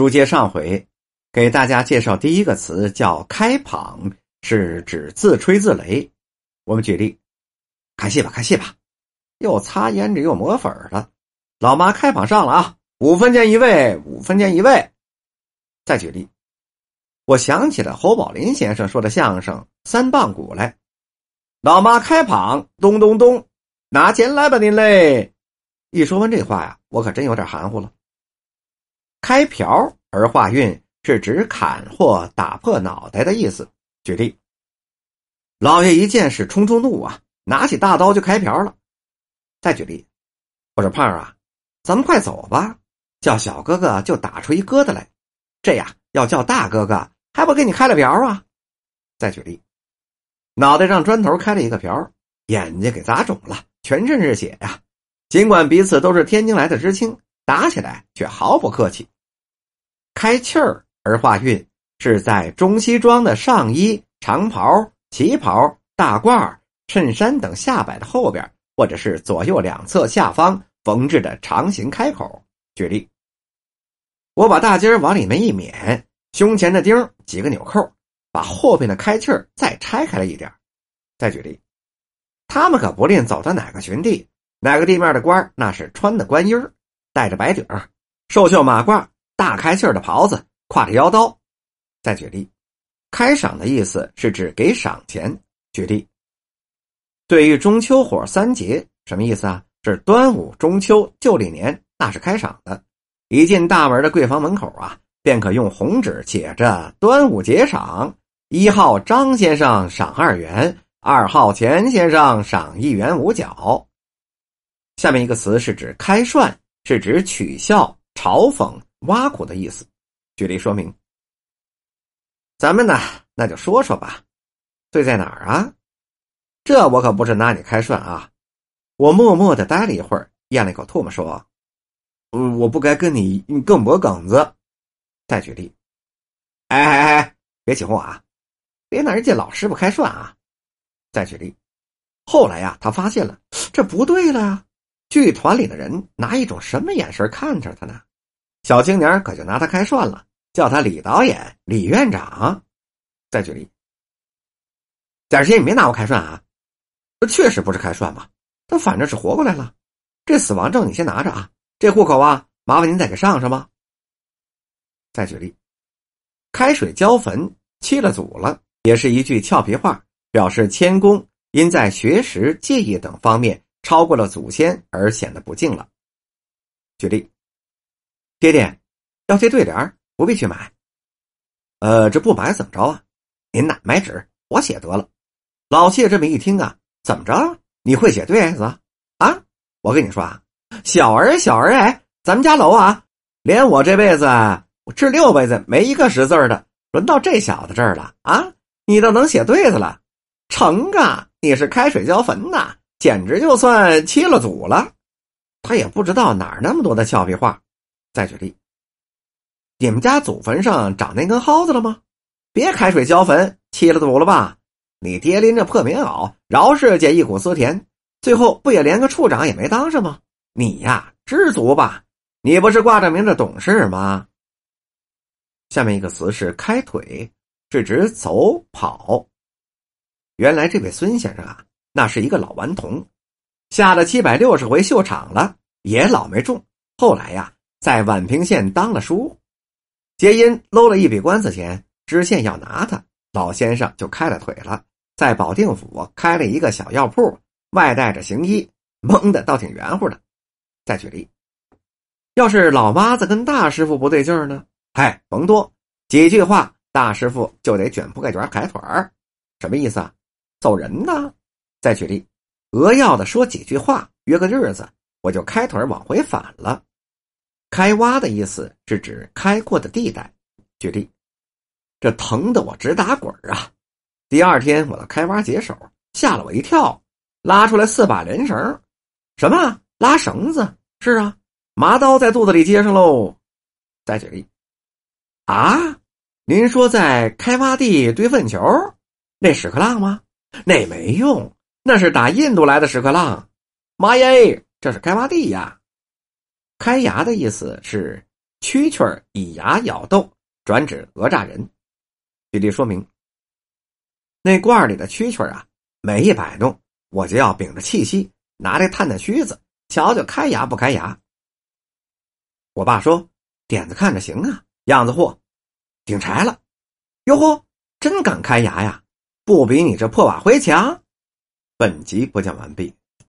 书接上回，给大家介绍第一个词叫“开蚌”，是指自吹自擂。我们举例，看戏吧，看戏吧，又擦胭脂又抹粉的，老妈开蚌上了啊，五分钱一位，五分钱一位。再举例，我想起了侯宝林先生说的相声《三棒鼓》来，老妈开蚌，咚咚咚，拿钱来吧您嘞。一说完这话呀，我可真有点含糊了。开瓢儿化韵是指砍或打破脑袋的意思。举例，老爷一见是冲冲怒啊，拿起大刀就开瓢了。再举例，我说胖儿啊，咱们快走吧，叫小哥哥就打出一疙瘩来，这样要叫大哥哥还不给你开了瓢啊？再举例，脑袋让砖头开了一个瓢，眼睛给砸肿了，全身是血呀。尽管彼此都是天津来的知青，打起来却毫不客气。开气儿而化韵，是在中西装的上衣、长袍、旗袍、大褂、衬衫等下摆的后边，或者是左右两侧下方缝制的长形开口。举例：我把大襟往里面一免，胸前的钉几个纽扣，把后边的开气儿再拆开了一点。再举例：他们可不吝走到哪个群地，哪个地面的官那是穿的官衣儿，戴着白底儿，寿绣马褂。大开气儿的袍子，挎着腰刀。再举例，开赏的意思是指给赏钱。举例，对于中秋火三节，什么意思啊？是端午、中秋、旧历年，那是开赏的。一进大门的贵房门口啊，便可用红纸写着“端午节赏”，一号张先生赏二元，二号钱先生赏一元五角。下面一个词是指开涮，是指取笑、嘲讽。挖苦的意思，举例说明。咱们呢，那就说说吧，对在哪儿啊？这我可不是拿你开涮啊！我默默的待了一会儿，咽了一口唾沫，说：“嗯，我不该跟你更脖梗子。”再举例，哎哎哎，别起哄啊！别拿人家老师傅开涮啊！再举例，后来呀，他发现了这不对了呀，剧团里的人拿一种什么眼神看着他呢？小青年可就拿他开涮了，叫他李导演、李院长。再举例，点心，你别拿我开涮啊！这确实不是开涮嘛，他反正是活过来了。这死亡证你先拿着啊，这户口啊，麻烦您再给上上吧。再举例，开水浇坟，弃了祖了，也是一句俏皮话，表示谦恭，因在学识、技艺等方面超过了祖先而显得不敬了。举例。爹爹，要这对联不必去买。呃，这不买怎么着啊？您呐，买纸，我写得了。老谢这么一听啊，怎么着？你会写对子啊？我跟你说啊，小儿小儿哎，咱们家楼啊，连我这辈子我这六辈子没一个识字的，轮到这小子这儿了啊！你都能写对子了，成啊！你是开水浇坟呐，简直就算七了祖了。他也不知道哪儿那么多的俏皮话。再举例，你们家祖坟上长那根蒿子了吗？别开水浇坟，气了祖了吧？你爹拎着破棉袄，饶世界忆苦思甜，最后不也连个处长也没当上吗？你呀，知足吧？你不是挂着名的懂事吗？下面一个词是开腿，是指走跑。原来这位孙先生啊，那是一个老顽童，下了七百六十回秀场了，也老没中。后来呀。在宛平县当了书，皆因搂了一笔官司钱，知县要拿他，老先生就开了腿了，在保定府开了一个小药铺，外带着行医，蒙的倒挺圆乎的。再举例，要是老妈子跟大师傅不对劲呢？嗨，甭多几句话，大师傅就得卷铺盖卷抬腿儿，什么意思啊？走人呢？再举例，讹要的说几句话，约个日子，我就开腿往回返了。开挖的意思是指开阔的地带。举例，这疼得我直打滚啊！第二天我的开挖解手，吓了我一跳，拉出来四把人绳。什么？拉绳子？是啊，麻刀在肚子里接上喽。再举例，啊，您说在开挖地堆粪球，那屎壳郎吗？那没用，那是打印度来的屎壳郎。妈耶，这是开挖地呀！开牙的意思是蛐蛐以牙咬豆，转指讹诈人。举例说明，那罐里的蛐蛐啊，每一摆动，我就要屏着气息，拿着探探须子，瞧瞧开牙不开牙。我爸说：“点子看着行啊，样子货，顶柴了。哟呵，真敢开牙呀，不比你这破瓦灰强。”本集播讲完毕。